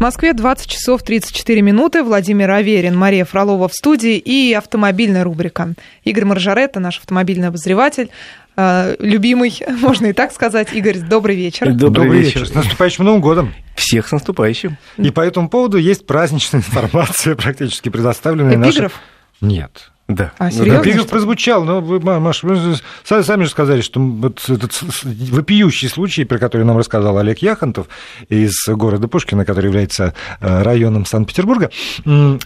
В Москве 20 часов 34 минуты. Владимир Аверин, Мария Фролова в студии и автомобильная рубрика. Игорь Маржаретта, наш автомобильный обозреватель, э, любимый, можно и так сказать. Игорь, добрый вечер. Добрый, Добрый вечер. С наступающим Новым годом. Всех с наступающим. И по этому поводу есть праздничная информация, практически предоставленная нашей... Эпиграф? Нет. Да. А, Ну, серьезно? да. Эпиграф прозвучал, но вы, Ма- Маша, вы сами же сказали, что вот этот вопиющий случай, про который нам рассказал Олег Яхонтов из города Пушкина, который является э, районом Санкт-Петербурга,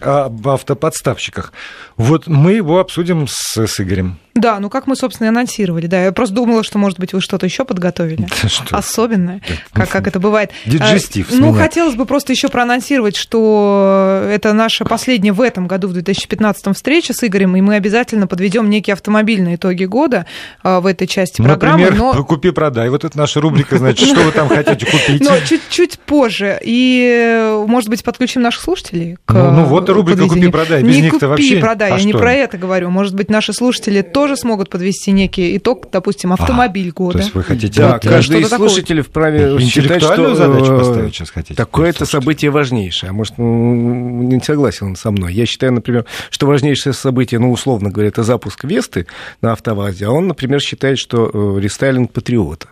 об автоподставщиках. Вот мы его обсудим с, с Игорем. Да, ну как мы, собственно, и анонсировали. Да, я просто думала, что, может быть, вы что-то еще подготовили. Да что? Особенное, как, как это бывает. Диджестив А, Ну, хотелось бы просто еще проанонсировать, что это наша последняя в этом году, в 2015 встреча с Игорем, и мы обязательно подведем некие автомобильные итоги года а, в этой части программы. Например, но... купи-продай. Вот это наша рубрика, значит, что вы там хотите купить. Но чуть-чуть позже. И, э, может быть, подключим наших слушателей к Ну, ну вот и рубрика. «Купи-продай». Без Не них-то вообще- купи-продай, а я не что? про это говорю. Может быть, наши слушатели тоже смогут подвести некий итог, допустим, автомобиль То года. есть вы хотите... Да, Вот, каждый из такое. слушателей вправе считать, Интеллектуальную что задачу э, поставить сейчас хотите? такое-то событие важнейшее. А может, не согласен он со мной. Я считаю, например, что важнейшее событие, ну, условно говоря, это запуск Весты на автовазе, а он, например, считает, что э, рестайлинг Патриота.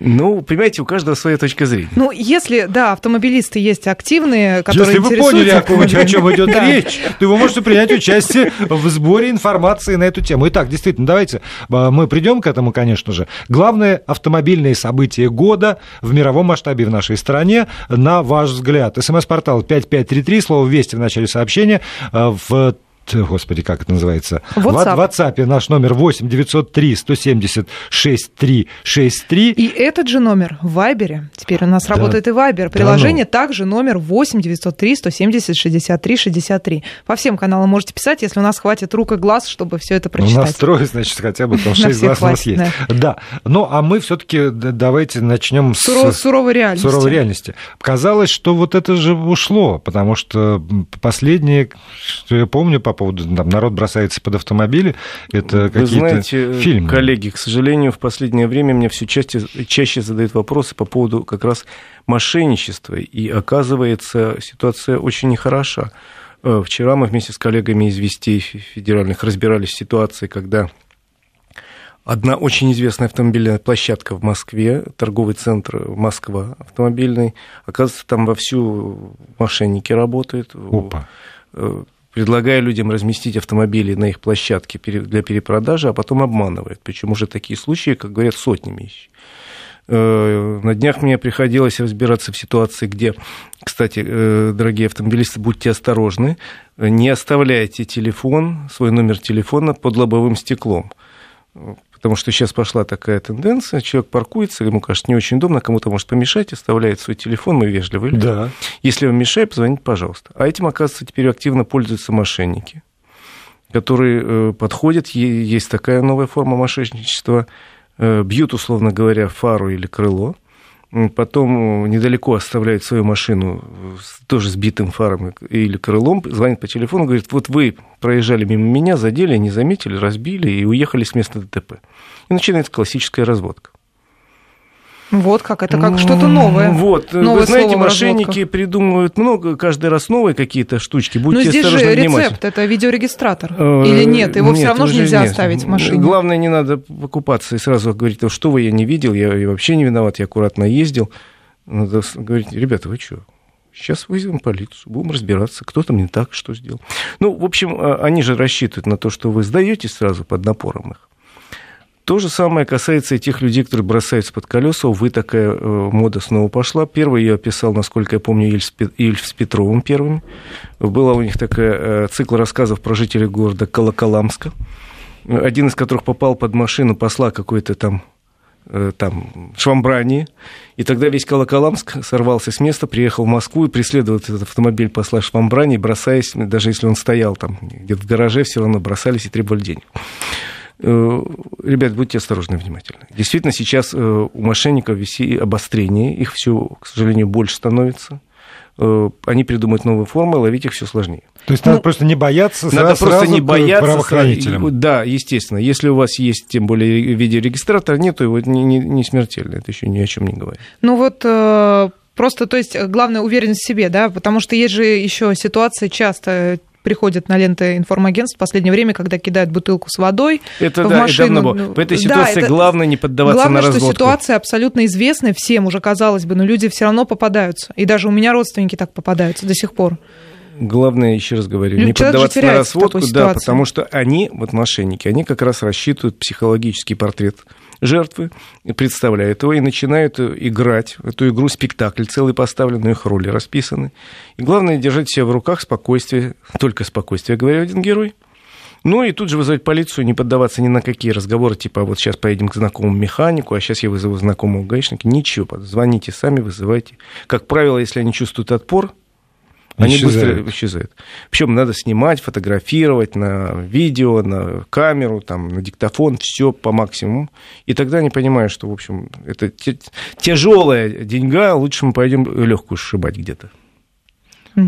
Ну, понимаете, у каждого своя точка зрения. Ну, если, да, автомобилисты есть активные, которые Если вы поняли, о, чем идет речь, то вы можете принять участие в сборе информации на эту тему. Итак, действительно, давайте а, мы придем к этому, конечно же. Главное автомобильное событие года в мировом масштабе в нашей стране, на ваш взгляд. СМС-портал 5533, слово «Вести» в начале сообщения, а, в Господи, как это называется? WhatsApp. В WhatsApp наш номер 8 903 170 6363. И этот же номер в Вайбере. Теперь у нас Да. работает и Вайбер. Да Приложение также номер 8 903 170 63 63. По всем каналам можете писать, если у нас хватит рук и глаз, чтобы все это Ну, У нас прочитать. трое, значит, хотя бы там На 6 всех глаз у нас есть. Да. Ну, а мы все-таки давайте начнем с Суро- суровой реальности. суровой реальности. Казалось, что вот это же ушло, потому что последнее, что я помню по поводу там, народ бросается под автомобили, это Вы какие-то знаете, фильмы. коллеги, к сожалению, в последнее время мне все чаще, чаще задают вопросы по поводу как раз мошенничества. И оказывается, ситуация очень нехороша. Э, Вчера мы вместе с коллегами из Вестей федеральных разбирались в ситуации, когда одна очень известная автомобильная площадка в Москве, торговый центр Москва автомобильный, оказывается, там вовсю мошенники работают. Опа. Предлагая людям разместить автомобили на их площадке для перепродажи, а потом обманывает. Причем уже такие случаи, как говорят, сотнями ищут. Э, На днях мне приходилось разбираться в ситуации, где, кстати, э, дорогие автомобилисты, будьте осторожны, не оставляйте телефон, свой номер телефона под лобовым стеклом. Потому что сейчас пошла такая тенденция, человек паркуется, ему кажется не очень удобно, кому-то может помешать, оставляет свой телефон, мы вежливые люди. Да. Если вам мешает, позвоните, пожалуйста. А этим, оказывается, теперь активно пользуются мошенники, которые э, подходят, есть такая новая форма мошенничества, э, бьют, условно говоря, фару или крыло, потом э, недалеко оставляют свою машину э, тоже сбитым фаром или крылом, звонит по телефону, говорит, вот вы проезжали мимо меня, задели, не заметили, разбили и уехали с места ДТП. И начинается классическая разводка. Вот как, это как что-то новое. Вот, Новое вы знаете, мошенники разводках. придумывают много, каждый раз новые какие-то штучки. Но Будьте Ну, здесь же осторожны, внимательны. рецепт, это видеорегистратор. Э, Или нет, его нет, все равно же нельзя нет. оставить в машине. Главное, не надо покупаться и сразу говорить, «Ну, что вы, я не видел, я, вообще не виноват, я аккуратно ездил. Надо говорить, ребята, вы что? Сейчас вызовем полицию, будем разбираться, кто там не так, что сделал. Ну, в общем, а, они же рассчитывают на то, что вы сдаетесь сразу под напором их. То же самое касается и тех людей, которые бросаются под колеса. Увы, такая э, мода снова пошла. Первый ее описал, насколько я помню, Ильф с Петровым первым. Была у них такая э, цикл рассказов про жителей города Колоколамска, один из которых попал под машину посла какой-то там э, там, Швамбрании, и тогда весь Колоколамск сорвался с места, приехал в Москву и преследовал этот автомобиль посла Швамбрании, бросаясь, даже если он стоял там где-то в гараже, все равно бросались и требовали денег. Э, Ребят, будьте осторожны и внимательны. Действительно, сейчас э, у мошенников виси обострение, их все, к сожалению, больше становится. Э, Они придумают новые формы, ловить их все сложнее. То есть надо просто не бояться Надо сразу просто не бояться. правоохранителям. Да, естественно. Если у вас есть, тем более, видеорегистратор, нет, то его не, не- не смертельно. Это еще ни о чем не говорит. Ну вот Просто, то есть, главное уверенность в себе, да, потому что есть же еще ситуации часто приходят на ленты информагентств в последнее время, когда кидают бутылку с водой это, в да, машину. Это одно. В этой ситуации да, это... главное не поддаваться главное, на разводку. что ситуация абсолютно известная всем уже, казалось бы, но люди все равно попадаются. И даже у меня родственники так попадаются до сих пор. Главное, еще раз говорю, Люди- не поддаваться на разводку, да, потому что они, вот мошенники, они как раз рассчитывают психологический портрет жертвы, представляют его и начинают играть в эту игру, спектакль целый поставлен, их роли расписаны. И главное держать себя в руках спокойствие, только спокойствие, говорил один герой. Ну и тут же вызвать полицию, не поддаваться ни на какие разговоры, типа «А вот сейчас поедем к знакомому механику, а сейчас я вызову знакомого гаишника. Ничего, звоните сами, вызывайте. Как правило, если они чувствуют отпор, они Исчезают. быстро исчезают. Причем надо снимать, фотографировать на видео, на камеру, там, на диктофон, все по максимуму. И тогда они понимают, что, в общем, это тяжелая деньга, лучше мы пойдем легкую сшибать где-то.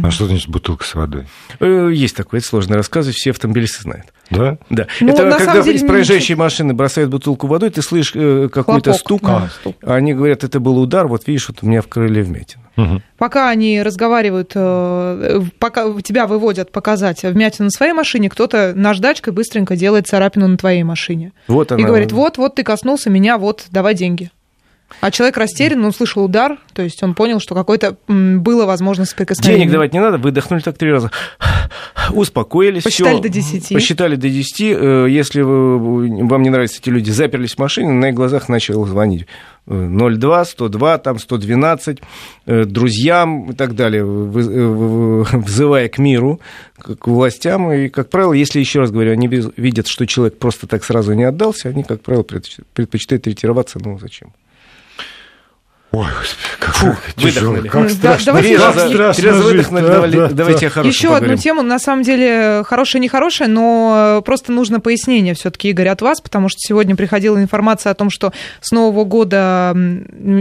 А что значит бутылка с водой? Э, Есть такое, это сложно рассказывать, все автомобилисты знают. Да? Да. Ну, это когда деле, из проезжающей машины бросают бутылку водой, ты слышишь э, какой-то стук, да, стук. а они говорят, это был удар, вот видишь, вот у меня в крыле вмятина. Мгм. Пока они разговаривают, э, пока тебя выводят показать вмятину на своей машине, кто-то наждачкой быстренько делает царапину на твоей машине. Вот И она. говорит, вот, вот ты коснулся меня, вот, давай деньги. А человек растерян, он слышал удар, то есть он понял, что какое-то было возможно соприкосновение. Денег давать не надо, выдохнули так три раза. Успокоились. Посчитали всё. до 10. Посчитали до 10. Э, Если вы- вам не нравятся эти люди, заперлись в машине, на их глазах начал звонить. Э, 02, 102, там 112, э, друзьям и так далее, э, взывая к миру, к властям. И, как правило, если, еще раз говорю, они видят, что человек просто так сразу не отдался, они, как правило, предпоч- предпочитают ретироваться. Ну, зачем? Ой, господи, как, Фу, как тяжело, выдохнули. как Да, страшно. давайте Три еще- раза, страшно три раза выдохнули, да, давали- да, давайте да. о хорошем Еще поговорим. одну тему, на самом деле, хорошая, нехорошая, но просто нужно пояснение все-таки, Игорь, от вас, потому что сегодня приходила информация о том, что с нового года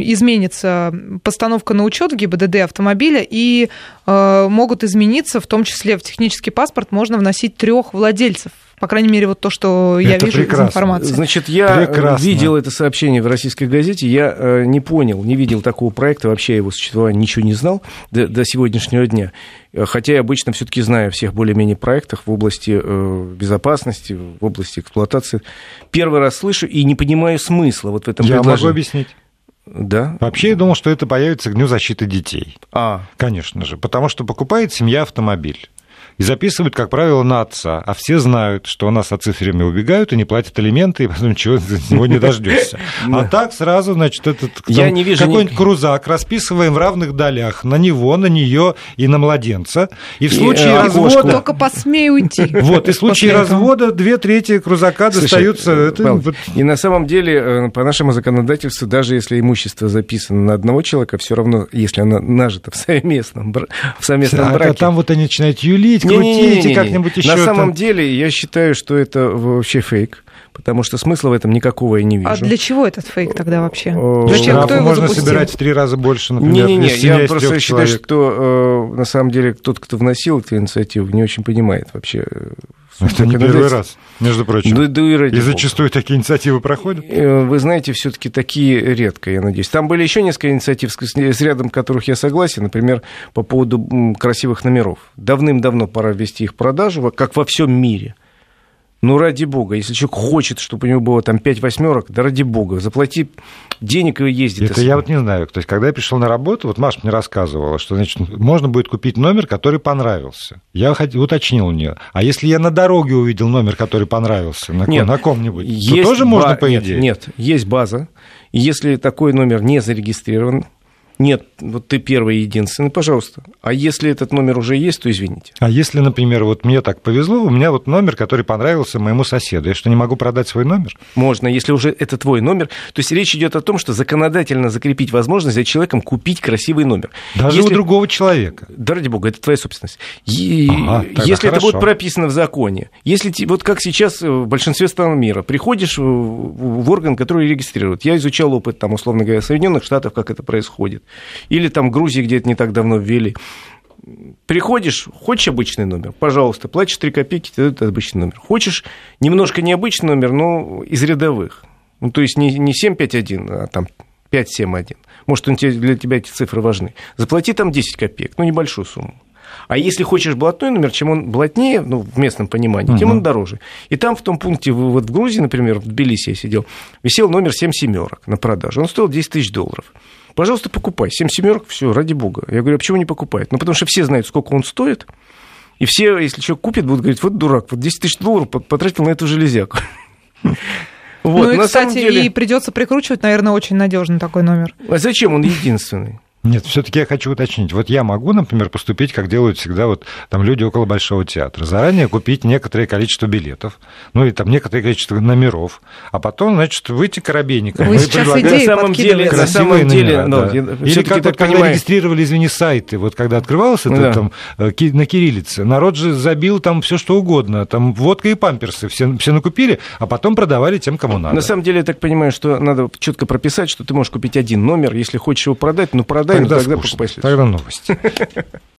изменится постановка на учет в ГИБДД автомобиля, и э, могут измениться, в том числе в технический паспорт можно вносить трех владельцев. По крайней мере, вот то, что я Это вижу прекрасно. из информации. Значит, я Прекрасно. видел это сообщение в российской газете, я э, не понял, не видел такого проекта, вообще его существовании ничего не знал до, до сегодняшнего дня. Э, Хотя я обычно все-таки знаю о всех более-менее проектах в области э, безопасности, в области эксплуатации. Первый раз слышу и не понимаю смысла вот в этом Я могу предложении. объяснить. Да? Вообще, я думал, что это появится к Дню защиты детей. А, Конечно же, потому что покупает семья автомобиль. И записывают, как правило, на отца. А все знают, что у нас отцы все время убегают и не платят алименты, и потом ничего от него не дождешься. А так сразу, значит, этот какой-нибудь ни- крузак расписываем в равных долях на него, на нее и на младенца. И в случае э, развода... Только посмей уйти. Вот, и в случае развода две трети крузака достаются... э, И на самом деле, э, по нашему законодательству, даже если имущество записано на одного человека, все равно, если оно нажито в совместном, в совместном А браке... там вот они начинают юлить, крутить Не-не-не-не-не. и как-нибудь еще... На самом деле, я считаю, что это вообще фейк, потому что смысла в этом никакого я не вижу. А для чего этот фейк тогда вообще? Зачем? Штрафы Кто его можно запустил? собирать в три раза больше, например, Не-не-не, я просто считаю, человек. что э, на самом деле тот, кто вносил эту инициативу, не очень понимает вообще. э, суть Это не первый раз, между прочим. Да, да и ради И бога. зачастую такие инициативы проходят. Э, Вы знаете, все-таки такие редко, я надеюсь. Там были еще несколько инициатив, с с рядом которых я согласен. Например, по поводу красивых номеров. Давным-давно пора ввести их в продажу, как во всем мире. Ну, ради бога, если человек хочет, чтобы у него было там 5 восьмерок, да ради бога, заплати денег и ездит. Это я вот не знаю. То есть, когда я пришел на работу, вот Маша мне рассказывала, что значит, можно будет купить номер, который понравился. Я уточнил у нее. А если я на дороге увидел номер, который понравился, на, Нет, на ком-нибудь, то тоже можно, ба- по нет, идее? Нет, есть база. И если такой номер не зарегистрирован, нет, вот ты первый и единственный, пожалуйста. А если этот номер уже есть, то извините. А если, например, вот мне так повезло, у меня вот номер, который понравился моему соседу, я что, не могу продать свой номер? Можно, если уже это твой номер. То есть речь идет о том, что законодательно закрепить возможность за человеком купить красивый номер. Даже Если- у другого человека. Да ради бога, это твоя собственность. И- Ага, если это хорошо. будет прописано в законе, если вот как сейчас в большинстве стран мира, приходишь в орган, который регистрирует. Я изучал опыт, там, условно говоря, Соединенных Штатов, как это происходит. Или там Грузии, где это не так давно ввели. Приходишь, хочешь обычный номер, пожалуйста, платишь 3 копейки, тебе дают обычный номер. Хочешь немножко необычный номер, но из рядовых. Ну, то есть не, не 751, а там 571. Может, он тебе, для тебя эти цифры важны. Заплати там 10 копеек, ну, небольшую сумму. А если хочешь блатной номер, чем он блатнее, ну, в местном понимании, тем он дороже. И там в том пункте, вот в Грузии, например, в Тбилиси я сидел, висел номер 7 семерок на продажу. Он стоил 10 тысяч долларов. Пожалуйста, покупай. 7 семерок, все, ради бога. Я говорю, а почему не покупает? Ну, потому что все знают, сколько он стоит. И все, если человек купит, будут говорить, вот дурак, вот 10 тысяч долларов потратил на эту железяку. Вот, ну и, кстати, деле... и придется прикручивать, наверное, очень надежный такой номер. А зачем он единственный? Нет, все-таки я хочу уточнить. Вот я могу, например, поступить, как делают всегда вот там люди около Большого театра. Заранее купить некоторое количество билетов, ну и там некоторое количество номеров, а потом, значит, выйти коробейником. Вы сейчас идеи на самом деле, на самом деле, номера, да. да. Или как вот, когда регистрировали, извини, сайты, вот когда открывался это, да. там э, на кириллице, народ же забил там все что угодно, там водка и памперсы все, все накупили, а потом продавали тем, кому надо. На самом деле, я так понимаю, что надо четко прописать, что ты можешь купить один номер, если хочешь его продать, ну продай тогда, тогда покупай Тогда новости.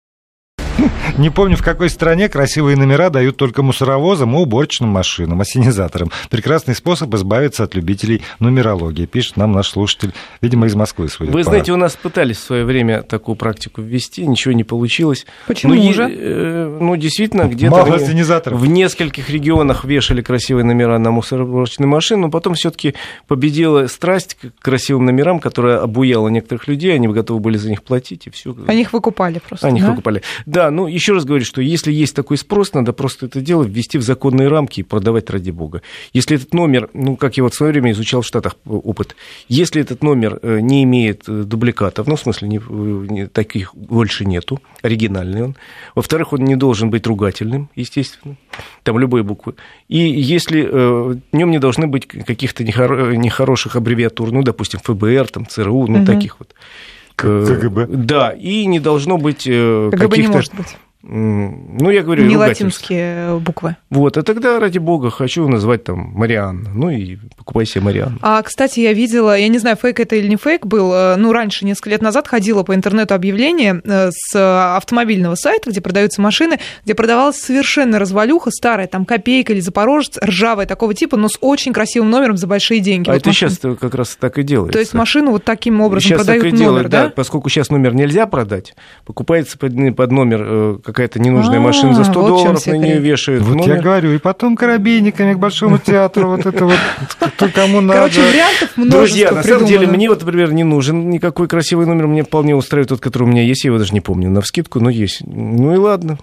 Не помню, в какой стране красивые номера дают только мусоровозам и уборочным машинам, ассенизаторам. Прекрасный способ избавиться от любителей нумерологии, пишет нам наш слушатель, видимо, из Москвы. Судя Вы знаете, у нас пытались в свое время такую практику ввести, ничего не получилось. Почему ну, же? Э, ну, действительно, где-то ассенизаторов. в нескольких регионах вешали красивые номера на мусоровозочные машины, но потом все-таки победила страсть к красивым номерам, которая обуяла некоторых людей, они готовы были за них платить, и все. Они их выкупали просто, Они да? их выкупали. Да, ну, еще раз говорю, что если есть такой спрос, надо просто это дело ввести в законные рамки и продавать ради бога. Если этот номер, ну, как я вот в свое время изучал в Штатах опыт, если этот номер э, не имеет э, дубликатов, ну, в смысле, не, не, таких больше нету, оригинальный он. Во-вторых, он не должен быть ругательным, естественно, там любые буквы. И если э, в нем не должны быть каких-то нехоро- нехороших аббревиатур, ну, допустим, ФБР, там, ЦРУ, ну, угу. таких вот. КГБ. Да, и не должно быть КГБ каких-то... не может быть. Ну, я говорю, Не латинские буквы. Вот, а тогда, ради бога, хочу назвать там Марианна. Ну и покупай себе Марианну. А, кстати, я видела, я не знаю, фейк это или не фейк был, э, ну, раньше, несколько лет назад, ходила по интернету объявление э, с автомобильного сайта, где продаются машины, где продавалась совершенно развалюха старая, там копейка или запорожец, ржавая такого типа, но с очень красивым номером за большие деньги. А вот это машина. сейчас как раз так и делается. То есть машину вот таким образом сейчас продают так и номер, делают, да? да? Поскольку сейчас номер нельзя продать, покупается под, номер э, какая-то ненужная а, машина за 100 вот долларов, на нее вешают Вот номер. я говорю, и потом коробейниками к Большому театру, вот это вот, кто кому надо. Короче, вариантов множество Друзья, на самом деле, мне вот, например, не нужен никакой красивый номер, мне вполне устраивает тот, который у меня есть, я его даже не помню, на вскидку, но есть. Ну и ладно.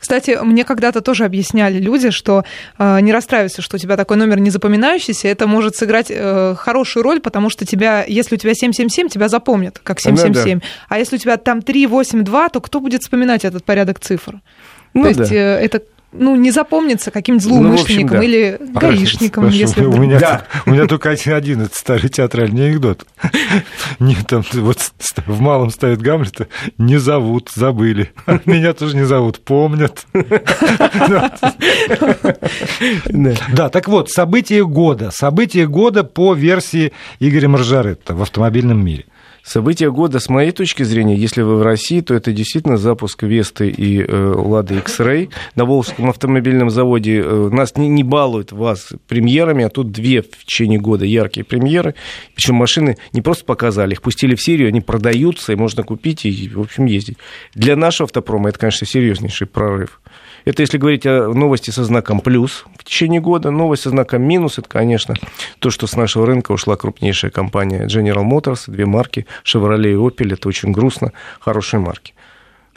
Кстати, мне когда-то тоже объясняли люди, что э, не расстраивайся, что у тебя такой номер не запоминающийся, это может сыграть э, хорошую роль, потому что тебя, если у тебя 777, тебя запомнят как 777. Да, да. А если у тебя там 382, то кто будет вспоминать этот порядок цифр? Ну, То да. есть э, это ну, не запомнится каким-то злоумышленником ну, общем, да. или гаишником, Прошу, если у меня, да. у меня только один, старый театральный анекдот. Не, там, вот в малом стоит Гамлета, не зовут, забыли. Меня тоже не зовут, помнят. Да, так вот, события года. События года по версии Игоря Маржаретта в автомобильном мире. Событие года, с моей точки зрения, если вы в России, то это действительно запуск Весты и э, Лады X-Ray. На Волжском автомобильном заводе э, нас не, не балуют вас премьерами, а тут две в течение года яркие премьеры. Причем машины не просто показали, их пустили в серию, они продаются, и можно купить и, в общем, ездить. Для нашего автопрома это, конечно, серьезнейший прорыв. Это если говорить о новости со знаком плюс в течение года. Новость со знаком минус – это, конечно, то, что с нашего рынка ушла крупнейшая компания General Motors, две марки, Chevrolet и Opel. Это очень грустно, хорошие марки.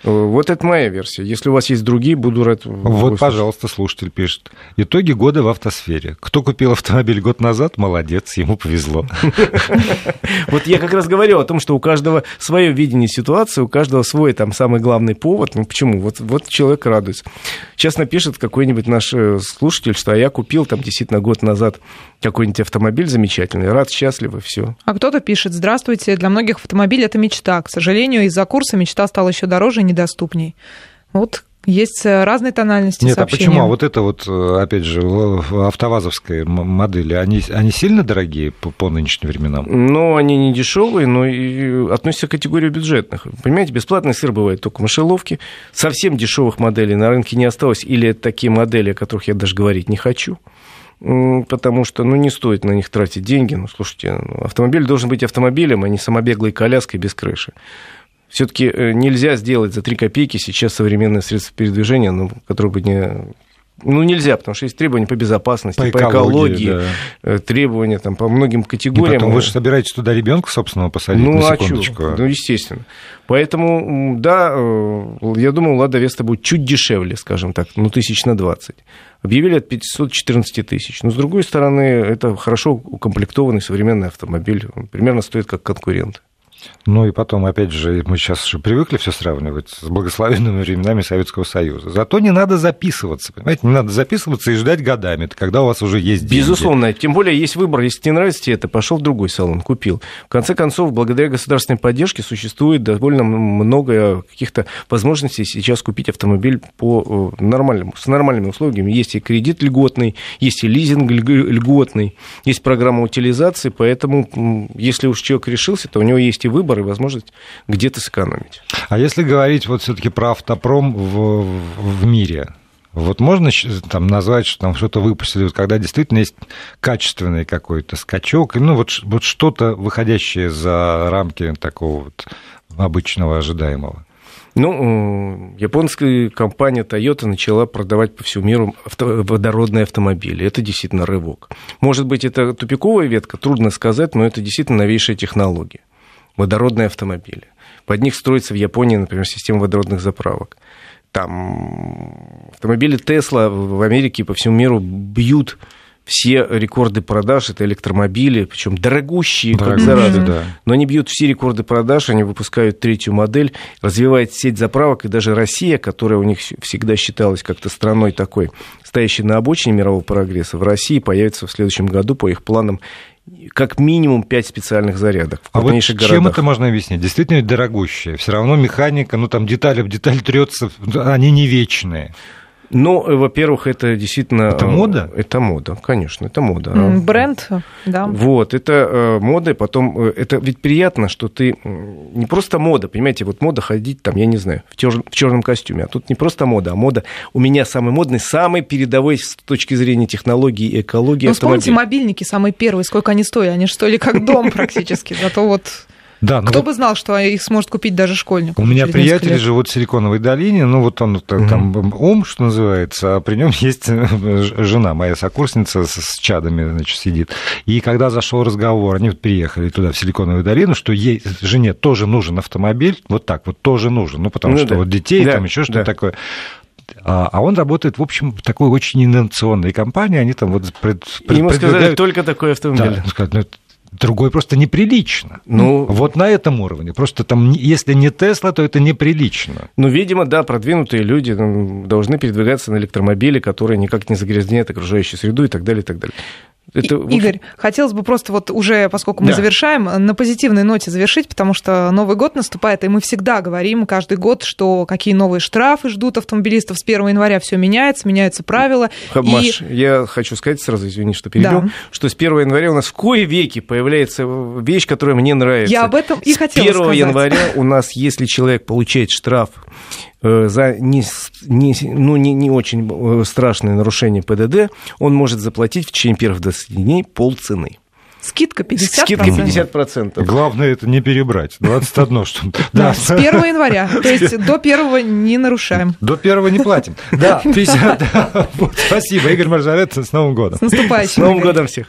Вот это моя версия. Если у вас есть другие, буду рад. Вот, пожалуйста, слушатель пишет. Итоги года в автосфере. Кто купил автомобиль год назад, молодец, ему повезло. Вот я как раз говорил о том, что у каждого свое видение ситуации, у каждого свой там самый главный повод. Ну почему? Вот, вот человек радуется. Сейчас напишет какой-нибудь наш э, слушатель, что а я купил там действительно год назад какой-нибудь автомобиль замечательный, рад, счастлив и все. А кто-то пишет, здравствуйте, для многих автомобиль это мечта. К сожалению, из-за курса мечта стала еще дороже и недоступней. Вот есть э, разные тональности Нет, сообщения. а почему? А вот это вот, э, опять же, автовазовские модели, они, они сильно дорогие по, по нынешним временам? Ну, они не дешевые, но и относятся к категории бюджетных. Понимаете, бесплатный сыр бывает только в мышеловке. Совсем дешевых моделей на рынке не осталось. Или это такие модели, о которых я даже говорить не хочу. потому что, ну, не стоит на них тратить деньги. Ну, слушайте, ну, автомобиль должен быть автомобилем, а не самобеглой коляской без крыши. Все-таки э, нельзя сделать за 3 копейки сейчас современное средство передвижения, ну, которое бы не ну, нельзя, потому что есть требования по безопасности, по экологии, по экологии да. Э, требования там, по многим категориям. И потом вы же собираетесь туда ребенка собственного посадить, ну, на а секундочку. А ну, естественно. Поэтому, да, э, я думаю, Лада Веста будет чуть дешевле, скажем так, ну, тысяч на 20. Объявили от 514 тысяч. Но, с другой стороны, это хорошо укомплектованный современный автомобиль. Он примерно стоит как конкурент. Ну и потом, опять же, мы сейчас уже привыкли все сравнивать с благословенными временами Советского Союза. Зато не надо записываться, понимаете? Не надо записываться и ждать годами, когда у вас уже есть деньги. Безусловно. Тем более есть выбор. Если тебе нравится тебе это, пошел в другой салон, купил. В конце концов, благодаря государственной поддержке существует довольно много каких-то возможностей сейчас купить автомобиль по э, нормальным, с нормальными условиями. Есть и кредит льготный, есть и лизинг льготный, есть программа утилизации, поэтому если уж человек решился, то у него есть и выбор и возможность где-то сэкономить. А если говорить вот все-таки про автопром в, в мире, вот можно там назвать, что там что-то выпустили, вот когда действительно есть качественный какой-то скачок, ну вот, вот что-то выходящее за рамки такого вот обычного ожидаемого? Ну, японская компания Toyota начала продавать по всему миру авто, водородные автомобили. Это действительно рывок. Может быть, это тупиковая ветка, трудно сказать, но это действительно новейшая технология водородные автомобили. Под них строится в Японии, например, система водородных заправок. Там автомобили Тесла в Америке и по всему миру бьют все рекорды продаж, это электромобили, причем дорогущие, как зараза. Да. Но они бьют все рекорды продаж, они выпускают третью модель, развивает сеть заправок, и даже Россия, которая у них всегда считалась как-то страной такой, стоящей на обочине мирового прогресса, в России появится в следующем году, по их планам, как минимум 5 специальных зарядок в а вот городах. чем это можно объяснить? Действительно дорогущее. Все равно механика, ну там деталь об деталь трется, они не вечные. Ну, э, во-первых, это действительно... Это мода? Э, это мода, конечно, это мода. Бренд, да. Вот, это э, мода, потом, это ведь приятно, что ты... Не просто мода, понимаете, вот мода ходить там, я не знаю, в, тер... в черном костюме, а тут не просто мода, а мода у меня самый модный, самый передовой с точки зрения технологии и экологии Ну, вспомните мобильники самые первые, сколько они стоили, они же стоили как дом практически, зато вот... Да, ну Кто вот бы знал, что их сможет купить даже школьник. У меня приятели живут в Силиконовой долине, ну вот он там, там ум, что называется, а при нем есть э, жена, моя сокурсница с чадами, значит, сидит. И когда зашел разговор, они вот приехали туда, в Силиконовую долину, что ей, жене тоже нужен автомобиль, вот так вот тоже нужен, ну потому ну, что да. вот детей, да, там еще что-то да. такое. А, а он работает, в общем, в такой очень инновационной компании. Они там вот пред, пред, Ему сказали, только такой автомобиль. Да, сказали, ну, другой просто неприлично. Ну, вот на этом уровне. Просто там, если не Тесла, то это неприлично. Ну, видимо, да, продвинутые люди ну, должны передвигаться на электромобиле, которые никак не загрязняют окружающую среду и так далее, и так далее. Это... Игорь, хотелось бы просто вот уже, поскольку мы да. завершаем, на позитивной ноте завершить, потому что Новый год наступает, и мы всегда говорим каждый год, что какие новые штрафы ждут автомобилистов. С 1 января все меняется, меняются правила. Маш, и... я хочу сказать сразу, извини, что перебил, да. что с 1 января у нас в кое веки появляется вещь, которая мне нравится. Я об этом и хотела сказать. С 1 января у нас, если человек получает штраф Э, за не, не, ну, не, не очень э, страшное нарушение ПДД, он может заплатить в течение первых 20 дней полцены. Скидка 50%. Скидка 50%. Главное это не перебрать. 21 что Да, с 1 января. То есть до 1 не нарушаем. До 1 не платим. Да, 50. Спасибо, Игорь Маржарет, с Новым годом. С наступающим. С Новым годом всех.